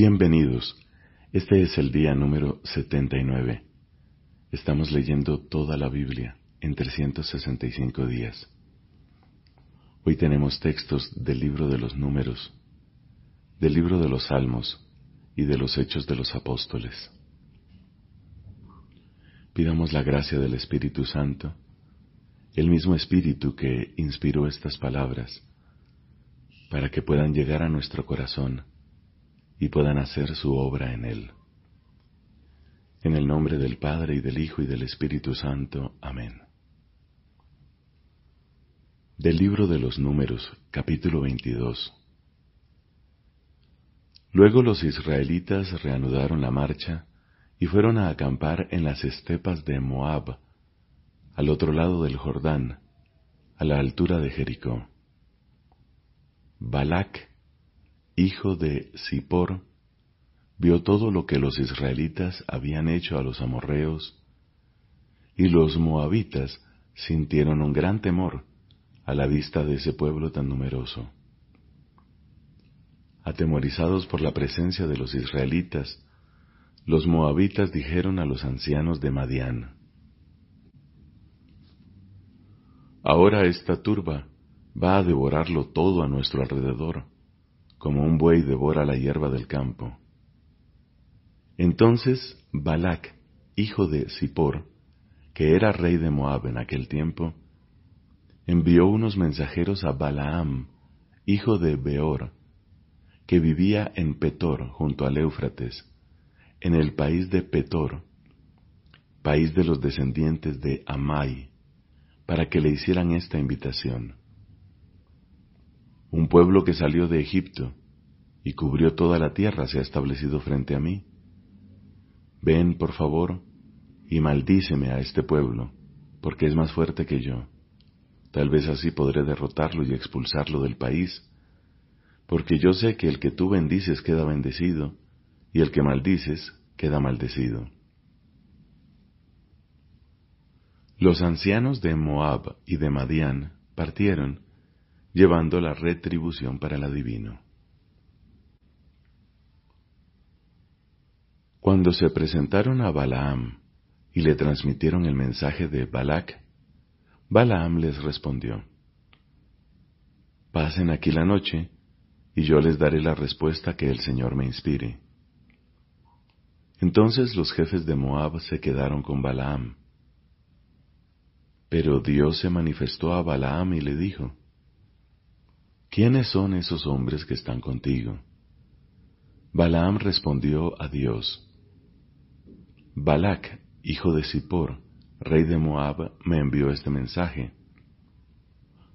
Bienvenidos. Este es el día número 79. Estamos leyendo toda la Biblia en 365 días. Hoy tenemos textos del libro de los números, del libro de los salmos y de los hechos de los apóstoles. Pidamos la gracia del Espíritu Santo, el mismo Espíritu que inspiró estas palabras, para que puedan llegar a nuestro corazón y puedan hacer su obra en él. En el nombre del Padre y del Hijo y del Espíritu Santo. Amén. Del libro de los números, capítulo 22. Luego los israelitas reanudaron la marcha y fueron a acampar en las estepas de Moab, al otro lado del Jordán, a la altura de Jericó. Balac, hijo de Zippor, vio todo lo que los israelitas habían hecho a los amorreos, y los moabitas sintieron un gran temor a la vista de ese pueblo tan numeroso. Atemorizados por la presencia de los israelitas, los moabitas dijeron a los ancianos de Madián, Ahora esta turba va a devorarlo todo a nuestro alrededor, como un buey devora la hierba del campo. Entonces Balac, hijo de Zippor, que era rey de Moab en aquel tiempo, envió unos mensajeros a Balaam, hijo de Beor, que vivía en Petor junto al Éufrates, en el país de Petor, país de los descendientes de Amai, para que le hicieran esta invitación. Un pueblo que salió de Egipto y cubrió toda la tierra se ha establecido frente a mí. Ven, por favor, y maldíceme a este pueblo, porque es más fuerte que yo. Tal vez así podré derrotarlo y expulsarlo del país, porque yo sé que el que tú bendices queda bendecido, y el que maldices queda maldecido. Los ancianos de Moab y de Madián partieron, llevando la retribución para el adivino. Cuando se presentaron a Balaam y le transmitieron el mensaje de Balac, Balaam les respondió, Pasen aquí la noche, y yo les daré la respuesta que el Señor me inspire. Entonces los jefes de Moab se quedaron con Balaam. Pero Dios se manifestó a Balaam y le dijo, ¿Quiénes son esos hombres que están contigo? Balaam respondió a Dios, Balac, hijo de Zippor, rey de Moab, me envió este mensaje.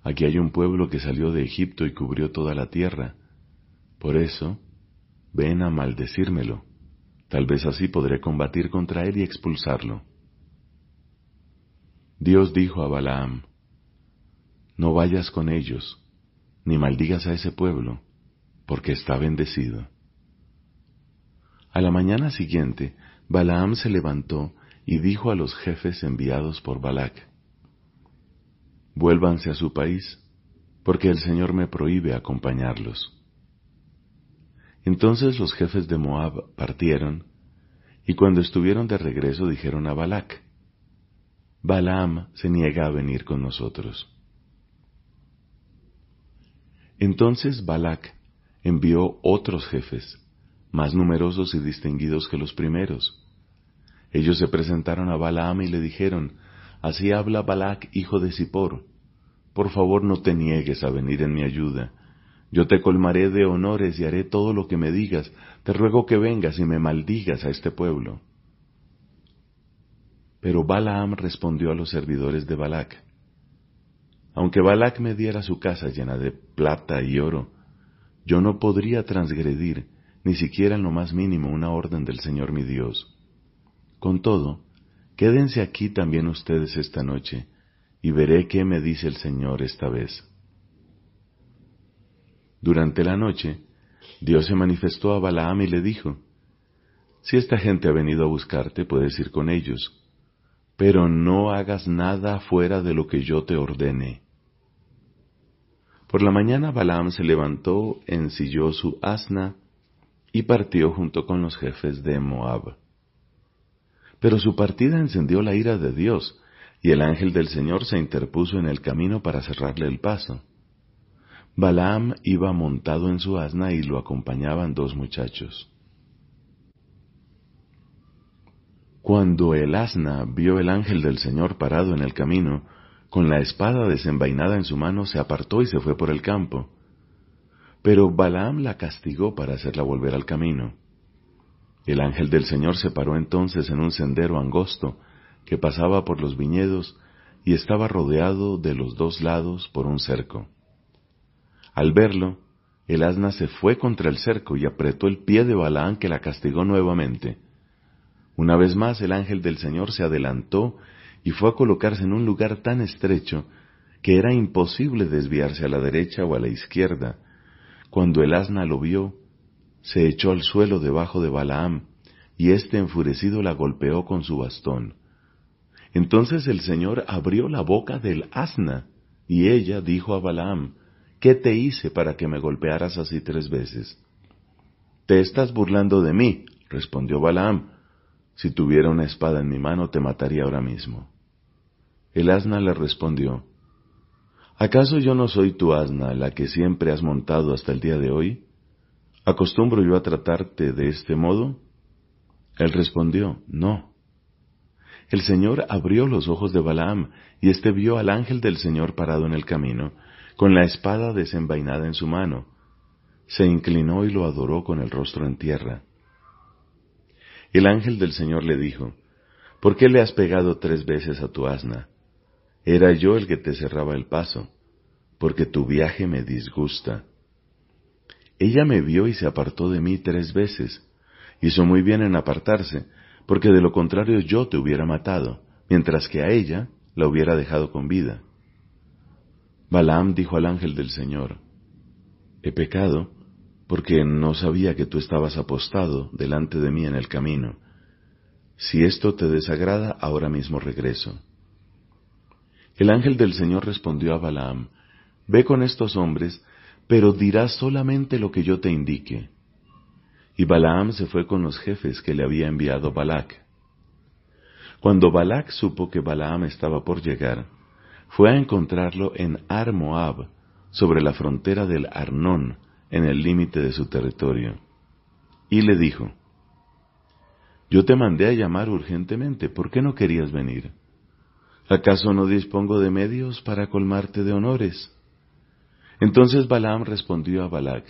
Aquí hay un pueblo que salió de Egipto y cubrió toda la tierra. Por eso, ven a maldecírmelo. Tal vez así podré combatir contra él y expulsarlo. Dios dijo a Balaam, No vayas con ellos, ni maldigas a ese pueblo, porque está bendecido. A la mañana siguiente, Balaam se levantó y dijo a los jefes enviados por Balac, Vuélvanse a su país, porque el Señor me prohíbe acompañarlos. Entonces los jefes de Moab partieron, y cuando estuvieron de regreso dijeron a Balac, Balaam se niega a venir con nosotros. Entonces Balac envió otros jefes, más numerosos y distinguidos que los primeros. Ellos se presentaron a Balaam y le dijeron, Así habla Balac, hijo de Zippor, por favor no te niegues a venir en mi ayuda. Yo te colmaré de honores y haré todo lo que me digas. Te ruego que vengas y me maldigas a este pueblo. Pero Balaam respondió a los servidores de Balac, aunque Balac me diera su casa llena de plata y oro, yo no podría transgredir ni siquiera en lo más mínimo una orden del Señor mi Dios. Con todo, quédense aquí también ustedes esta noche, y veré qué me dice el Señor esta vez. Durante la noche, Dios se manifestó a Balaam y le dijo, Si esta gente ha venido a buscarte, puedes ir con ellos, pero no hagas nada fuera de lo que yo te ordene. Por la mañana Balaam se levantó, ensilló su asna y partió junto con los jefes de Moab. Pero su partida encendió la ira de Dios, y el ángel del Señor se interpuso en el camino para cerrarle el paso. Balaam iba montado en su asna y lo acompañaban dos muchachos. Cuando el asna vio el ángel del Señor parado en el camino, con la espada desenvainada en su mano, se apartó y se fue por el campo. Pero Balaam la castigó para hacerla volver al camino. El ángel del Señor se paró entonces en un sendero angosto que pasaba por los viñedos y estaba rodeado de los dos lados por un cerco. Al verlo, el asna se fue contra el cerco y apretó el pie de Balaam que la castigó nuevamente. Una vez más el ángel del Señor se adelantó y fue a colocarse en un lugar tan estrecho que era imposible desviarse a la derecha o a la izquierda. Cuando el asna lo vio, se echó al suelo debajo de Balaam, y éste enfurecido la golpeó con su bastón. Entonces el Señor abrió la boca del asna, y ella dijo a Balaam, ¿Qué te hice para que me golpearas así tres veces? Te estás burlando de mí, respondió Balaam. Si tuviera una espada en mi mano te mataría ahora mismo. El asna le respondió, ¿Acaso yo no soy tu asna, la que siempre has montado hasta el día de hoy? ¿Acostumbro yo a tratarte de este modo? Él respondió, No. El Señor abrió los ojos de Balaam, y éste vio al ángel del Señor parado en el camino, con la espada desenvainada en su mano. Se inclinó y lo adoró con el rostro en tierra. El ángel del Señor le dijo, ¿Por qué le has pegado tres veces a tu asna? Era yo el que te cerraba el paso, porque tu viaje me disgusta. Ella me vio y se apartó de mí tres veces. Hizo muy bien en apartarse, porque de lo contrario yo te hubiera matado, mientras que a ella la hubiera dejado con vida. Balaam dijo al ángel del Señor, He pecado, porque no sabía que tú estabas apostado delante de mí en el camino. Si esto te desagrada, ahora mismo regreso. El ángel del Señor respondió a Balaam, Ve con estos hombres pero dirás solamente lo que yo te indique. Y Balaam se fue con los jefes que le había enviado Balac. Cuando Balac supo que Balaam estaba por llegar, fue a encontrarlo en Ar-Moab, sobre la frontera del Arnón, en el límite de su territorio. Y le dijo, Yo te mandé a llamar urgentemente, ¿por qué no querías venir? ¿Acaso no dispongo de medios para colmarte de honores? Entonces Balaam respondió a Balac,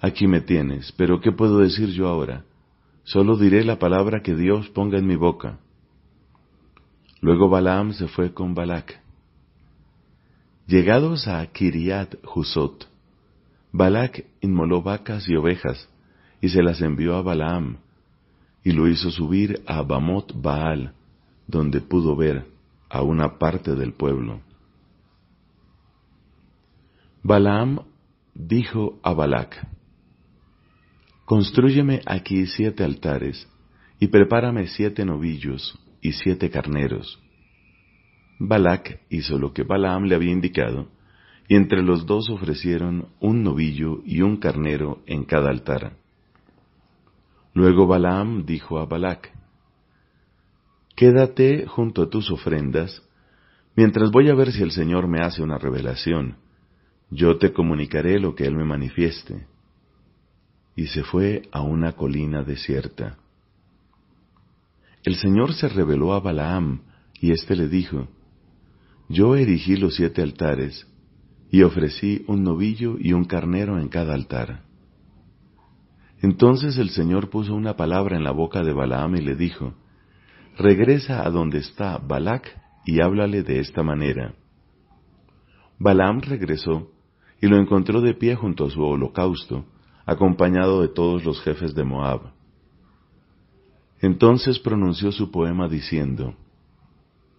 Aquí me tienes, pero ¿qué puedo decir yo ahora? Solo diré la palabra que Dios ponga en mi boca. Luego Balaam se fue con Balac. Llegados a Kiriat Husot, Balac inmoló vacas y ovejas y se las envió a Balaam y lo hizo subir a Bamot Baal, donde pudo ver a una parte del pueblo. Balaam dijo a Balac, Constrúyeme aquí siete altares, y prepárame siete novillos y siete carneros. Balac hizo lo que Balaam le había indicado, y entre los dos ofrecieron un novillo y un carnero en cada altar. Luego Balaam dijo a Balac, Quédate junto a tus ofrendas, mientras voy a ver si el Señor me hace una revelación yo te comunicaré lo que Él me manifieste. Y se fue a una colina desierta. El Señor se reveló a Balaam, y éste le dijo, Yo erigí los siete altares, y ofrecí un novillo y un carnero en cada altar. Entonces el Señor puso una palabra en la boca de Balaam y le dijo, Regresa a donde está Balac y háblale de esta manera. Balaam regresó y lo encontró de pie junto a su holocausto, acompañado de todos los jefes de Moab. Entonces pronunció su poema diciendo,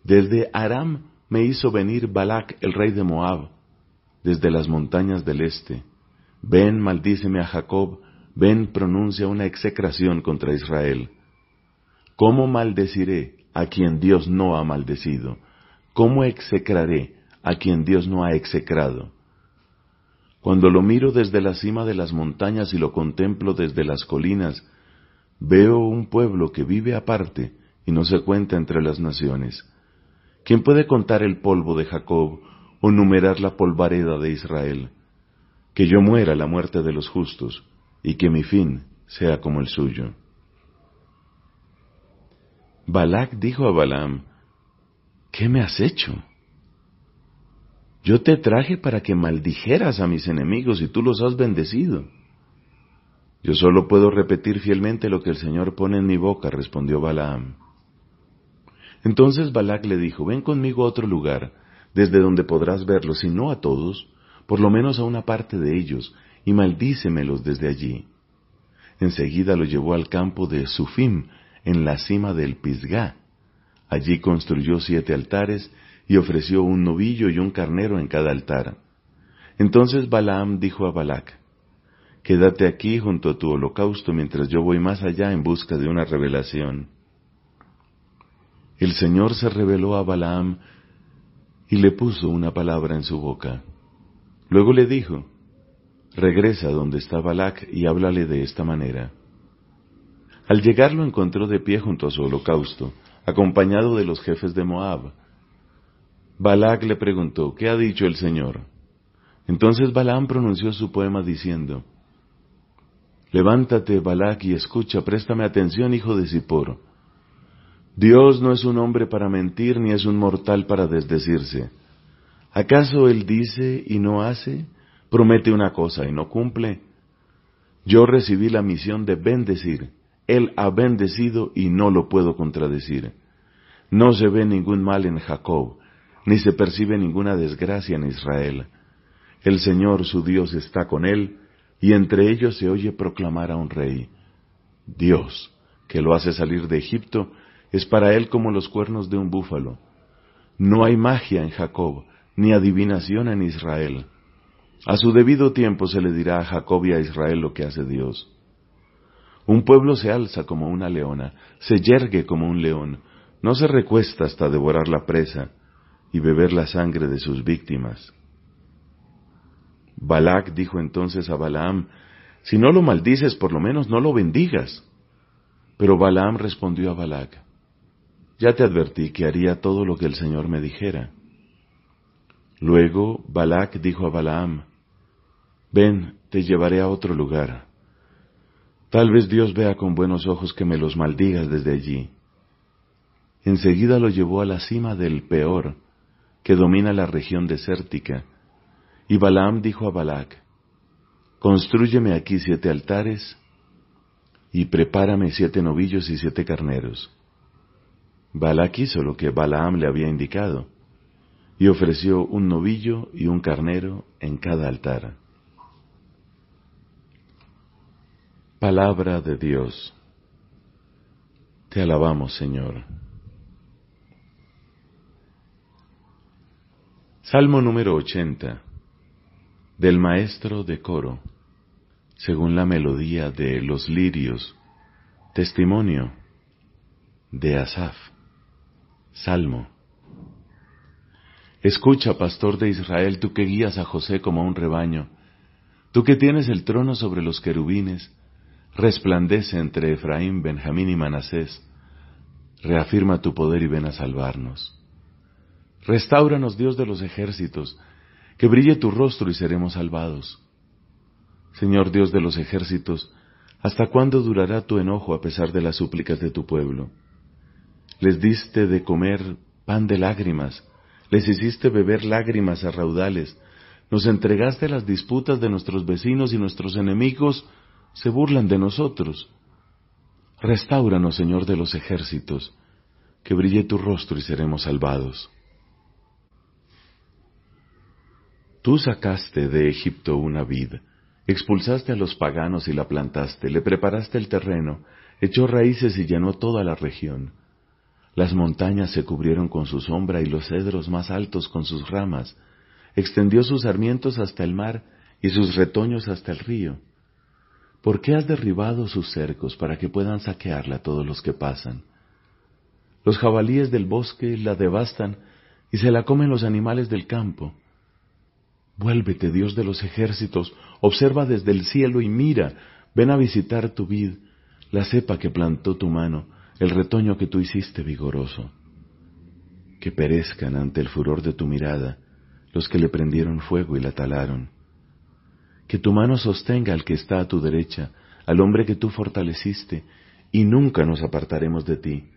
Desde Aram me hizo venir Balac, el rey de Moab, desde las montañas del este. Ven, maldíceme a Jacob, ven, pronuncia una execración contra Israel. ¿Cómo maldeciré a quien Dios no ha maldecido? ¿Cómo execraré a quien Dios no ha execrado? Cuando lo miro desde la cima de las montañas y lo contemplo desde las colinas, veo un pueblo que vive aparte y no se cuenta entre las naciones. ¿Quién puede contar el polvo de Jacob o numerar la polvareda de Israel? Que yo muera la muerte de los justos y que mi fin sea como el suyo. Balak dijo a Balaam, ¿qué me has hecho? Yo te traje para que maldijeras a mis enemigos y tú los has bendecido. Yo solo puedo repetir fielmente lo que el Señor pone en mi boca, respondió Balaam. Entonces Balac le dijo, ven conmigo a otro lugar, desde donde podrás verlos, y no a todos, por lo menos a una parte de ellos, y maldícemelos desde allí. Enseguida lo llevó al campo de Sufim, en la cima del Pisgá. Allí construyó siete altares y ofreció un novillo y un carnero en cada altar. Entonces Balaam dijo a Balac, Quédate aquí junto a tu holocausto mientras yo voy más allá en busca de una revelación. El Señor se reveló a Balaam y le puso una palabra en su boca. Luego le dijo, Regresa donde está Balac y háblale de esta manera. Al llegar lo encontró de pie junto a su holocausto, acompañado de los jefes de Moab. Balac le preguntó, ¿qué ha dicho el Señor? Entonces Balaam pronunció su poema diciendo, Levántate, Balac, y escucha, préstame atención, hijo de Zippor. Dios no es un hombre para mentir, ni es un mortal para desdecirse. ¿Acaso Él dice y no hace? ¿Promete una cosa y no cumple? Yo recibí la misión de bendecir. Él ha bendecido y no lo puedo contradecir. No se ve ningún mal en Jacob, ni se percibe ninguna desgracia en Israel. El Señor su Dios está con él, y entre ellos se oye proclamar a un rey. Dios, que lo hace salir de Egipto, es para él como los cuernos de un búfalo. No hay magia en Jacob, ni adivinación en Israel. A su debido tiempo se le dirá a Jacob y a Israel lo que hace Dios. Un pueblo se alza como una leona, se yergue como un león, no se recuesta hasta devorar la presa y beber la sangre de sus víctimas. Balac dijo entonces a Balaam, Si no lo maldices, por lo menos no lo bendigas. Pero Balaam respondió a Balac, ya te advertí que haría todo lo que el Señor me dijera. Luego Balac dijo a Balaam, Ven, te llevaré a otro lugar. Tal vez Dios vea con buenos ojos que me los maldigas desde allí. Enseguida lo llevó a la cima del Peor, que domina la región desértica, y Balaam dijo a Balac, Constrúyeme aquí siete altares y prepárame siete novillos y siete carneros. Balac hizo lo que Balaam le había indicado, y ofreció un novillo y un carnero en cada altar. Palabra de Dios. Te alabamos, Señor. Salmo número 80 del maestro de coro, según la melodía de los lirios, testimonio de Asaf. Salmo. Escucha, pastor de Israel, tú que guías a José como un rebaño, tú que tienes el trono sobre los querubines, resplandece entre Efraín, Benjamín y Manasés, reafirma tu poder y ven a salvarnos. Restáuranos, Dios de los ejércitos, que brille tu rostro y seremos salvados. Señor Dios de los ejércitos, ¿hasta cuándo durará tu enojo a pesar de las súplicas de tu pueblo? Les diste de comer pan de lágrimas, les hiciste beber lágrimas a raudales, nos entregaste las disputas de nuestros vecinos y nuestros enemigos se burlan de nosotros. Restáuranos, Señor de los ejércitos, que brille tu rostro y seremos salvados. Tú sacaste de Egipto una vid, expulsaste a los paganos y la plantaste, le preparaste el terreno, echó raíces y llenó toda la región. Las montañas se cubrieron con su sombra y los cedros más altos con sus ramas. Extendió sus sarmientos hasta el mar y sus retoños hasta el río. ¿Por qué has derribado sus cercos para que puedan saquearla todos los que pasan? Los jabalíes del bosque la devastan y se la comen los animales del campo. Vuélvete, Dios de los ejércitos, observa desde el cielo y mira, ven a visitar tu vid, la cepa que plantó tu mano, el retoño que tú hiciste vigoroso. Que perezcan ante el furor de tu mirada los que le prendieron fuego y la talaron. Que tu mano sostenga al que está a tu derecha, al hombre que tú fortaleciste, y nunca nos apartaremos de ti.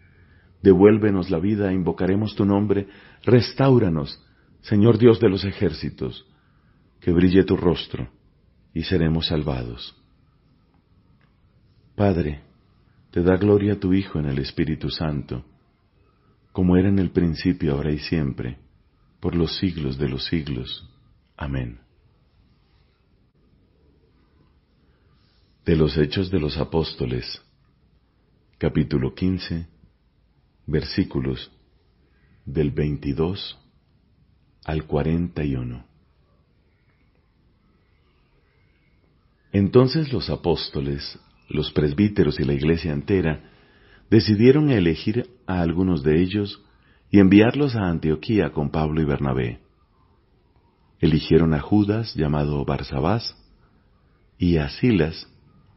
Devuélvenos la vida, invocaremos tu nombre, restáuranos, Señor Dios de los ejércitos, que brille tu rostro, y seremos salvados. Padre, te da gloria a tu Hijo en el Espíritu Santo, como era en el principio, ahora y siempre, por los siglos de los siglos. Amén. De los Hechos de los Apóstoles, capítulo 15, versículos del 22 al 41. Entonces los apóstoles, los presbíteros y la iglesia entera decidieron elegir a algunos de ellos y enviarlos a Antioquía con Pablo y Bernabé. Eligieron a Judas, llamado Barsabás, y a Silas,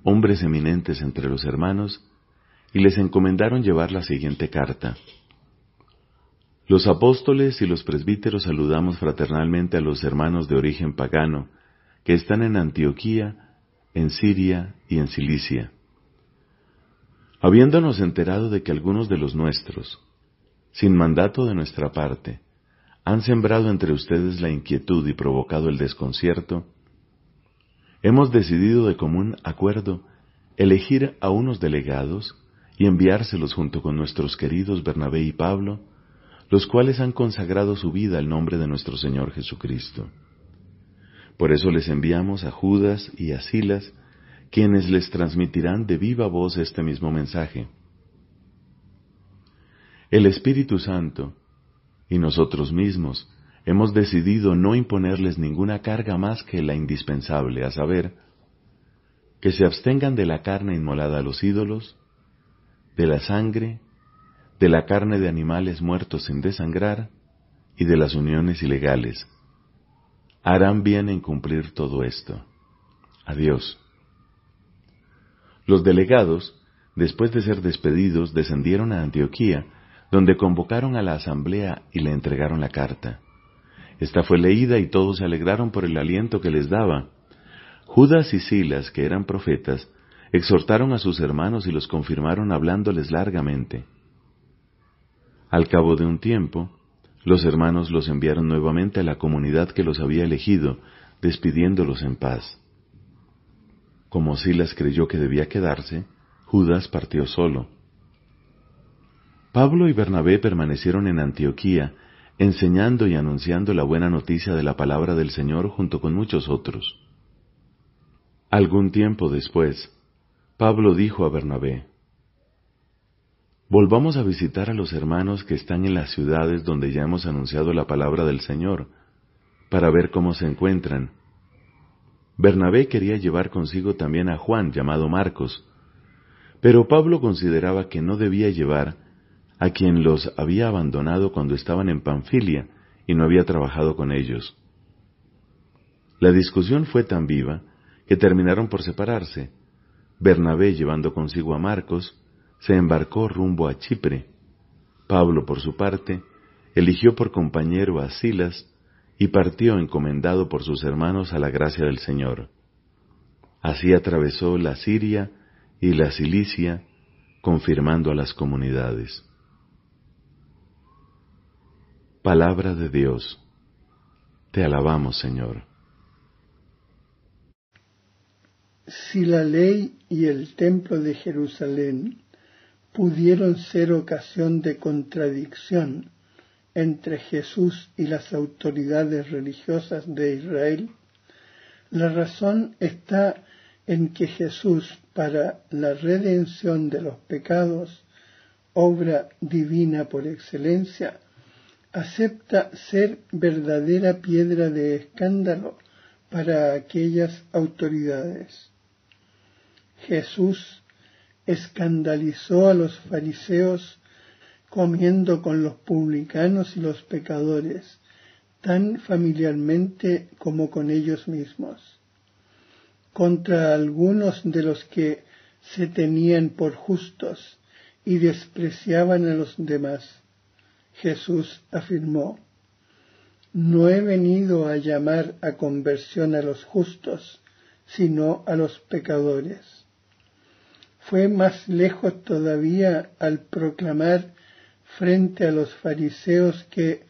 hombres eminentes entre los hermanos, y les encomendaron llevar la siguiente carta. Los apóstoles y los presbíteros saludamos fraternalmente a los hermanos de origen pagano que están en Antioquía, en Siria y en Cilicia. Habiéndonos enterado de que algunos de los nuestros, sin mandato de nuestra parte, han sembrado entre ustedes la inquietud y provocado el desconcierto, hemos decidido de común acuerdo elegir a unos delegados y enviárselos junto con nuestros queridos Bernabé y Pablo, los cuales han consagrado su vida al nombre de nuestro Señor Jesucristo. Por eso les enviamos a Judas y a Silas, quienes les transmitirán de viva voz este mismo mensaje. El Espíritu Santo y nosotros mismos hemos decidido no imponerles ninguna carga más que la indispensable, a saber, que se abstengan de la carne inmolada a los ídolos, de la sangre, de la carne de animales muertos sin desangrar y de las uniones ilegales. Harán bien en cumplir todo esto. Adiós. Los delegados, después de ser despedidos, descendieron a Antioquía, donde convocaron a la asamblea y le entregaron la carta. Esta fue leída y todos se alegraron por el aliento que les daba. Judas y Silas, que eran profetas, exhortaron a sus hermanos y los confirmaron hablándoles largamente. Al cabo de un tiempo, los hermanos los enviaron nuevamente a la comunidad que los había elegido, despidiéndolos en paz. Como Silas creyó que debía quedarse, Judas partió solo. Pablo y Bernabé permanecieron en Antioquía, enseñando y anunciando la buena noticia de la palabra del Señor junto con muchos otros. Algún tiempo después, Pablo dijo a Bernabé, Volvamos a visitar a los hermanos que están en las ciudades donde ya hemos anunciado la palabra del Señor, para ver cómo se encuentran. Bernabé quería llevar consigo también a Juan, llamado Marcos, pero Pablo consideraba que no debía llevar a quien los había abandonado cuando estaban en Panfilia y no había trabajado con ellos. La discusión fue tan viva que terminaron por separarse, Bernabé llevando consigo a Marcos, se embarcó rumbo a Chipre. Pablo, por su parte, eligió por compañero a Silas y partió encomendado por sus hermanos a la gracia del Señor. Así atravesó la Siria y la Cilicia, confirmando a las comunidades. Palabra de Dios. Te alabamos, Señor. Si la ley y el templo de Jerusalén pudieron ser ocasión de contradicción entre Jesús y las autoridades religiosas de Israel, la razón está en que Jesús, para la redención de los pecados, obra divina por excelencia, acepta ser verdadera piedra de escándalo para aquellas autoridades. Jesús escandalizó a los fariseos comiendo con los publicanos y los pecadores, tan familiarmente como con ellos mismos. Contra algunos de los que se tenían por justos y despreciaban a los demás, Jesús afirmó, No he venido a llamar a conversión a los justos, sino a los pecadores. Fue más lejos todavía al proclamar frente a los fariseos que,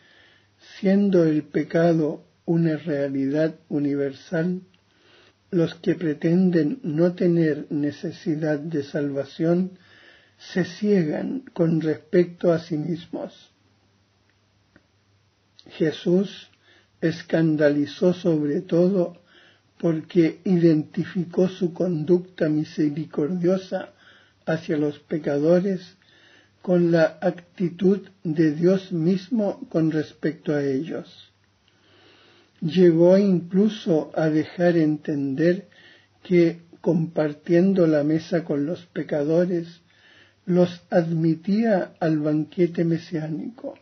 siendo el pecado una realidad universal, los que pretenden no tener necesidad de salvación se ciegan con respecto a sí mismos. Jesús escandalizó sobre todo porque identificó su conducta misericordiosa hacia los pecadores con la actitud de Dios mismo con respecto a ellos. Llegó incluso a dejar entender que compartiendo la mesa con los pecadores, los admitía al banquete mesiánico.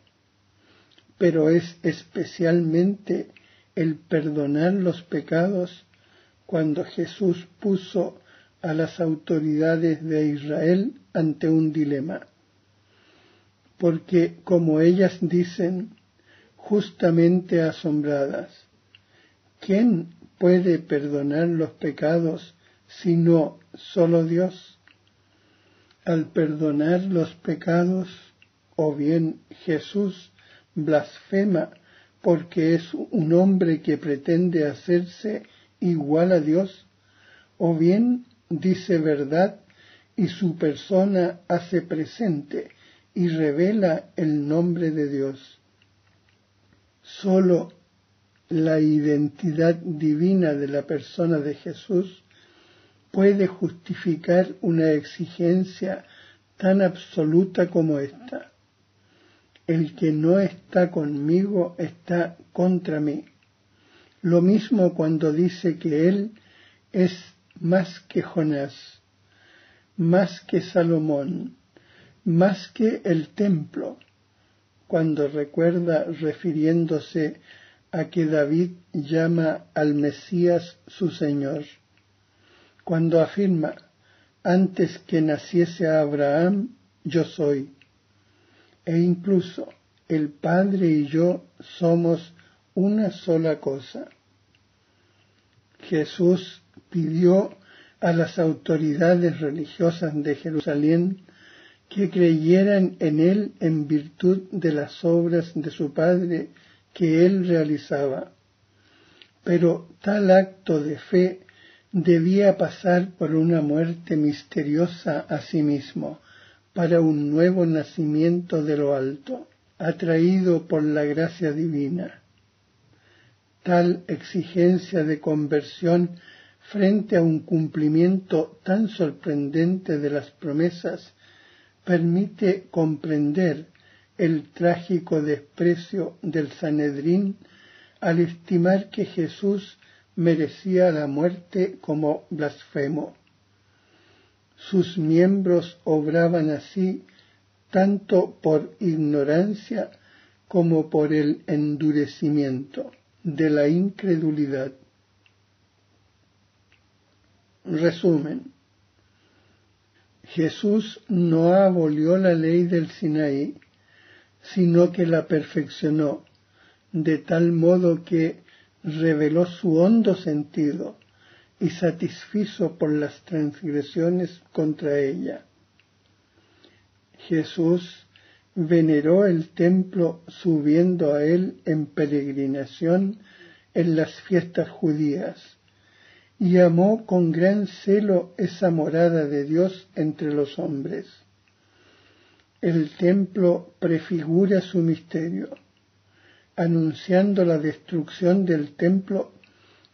Pero es especialmente el perdonar los pecados cuando Jesús puso a las autoridades de Israel ante un dilema porque como ellas dicen, justamente asombradas, ¿quién puede perdonar los pecados sino solo Dios? Al perdonar los pecados, o bien Jesús blasfema porque es un hombre que pretende hacerse igual a Dios, o bien dice verdad y su persona hace presente y revela el nombre de Dios. Solo la identidad divina de la persona de Jesús puede justificar una exigencia tan absoluta como esta. El que no está conmigo está contra mí. Lo mismo cuando dice que Él es más que Jonás, más que Salomón, más que el templo, cuando recuerda refiriéndose a que David llama al Mesías su Señor, cuando afirma, antes que naciese Abraham, yo soy, e incluso el Padre y yo somos una sola cosa. Jesús pidió a las autoridades religiosas de Jerusalén que creyeran en él en virtud de las obras de su Padre que él realizaba. Pero tal acto de fe debía pasar por una muerte misteriosa a sí mismo, para un nuevo nacimiento de lo alto, atraído por la gracia divina. Tal exigencia de conversión frente a un cumplimiento tan sorprendente de las promesas permite comprender el trágico desprecio del Sanedrín al estimar que Jesús merecía la muerte como blasfemo. Sus miembros obraban así tanto por ignorancia como por el endurecimiento de la incredulidad. Resumen. Jesús no abolió la ley del Sinaí, sino que la perfeccionó, de tal modo que reveló su hondo sentido y satisfizo por las transgresiones contra ella. Jesús veneró el templo subiendo a él en peregrinación en las fiestas judías y amó con gran celo esa morada de Dios entre los hombres. El templo prefigura su misterio. Anunciando la destrucción del templo,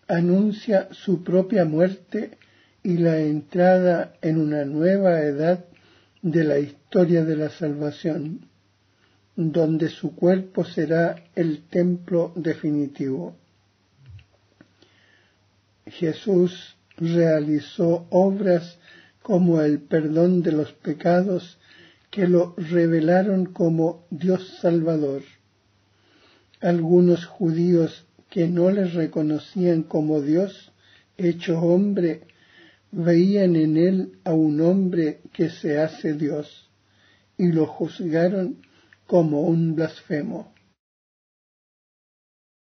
anuncia su propia muerte y la entrada en una nueva edad de la historia de la salvación, donde su cuerpo será el templo definitivo. Jesús realizó obras como el perdón de los pecados que lo revelaron como Dios Salvador. Algunos judíos que no les reconocían como Dios, hecho hombre, veían en él a un hombre que se hace Dios y lo juzgaron como un blasfemo.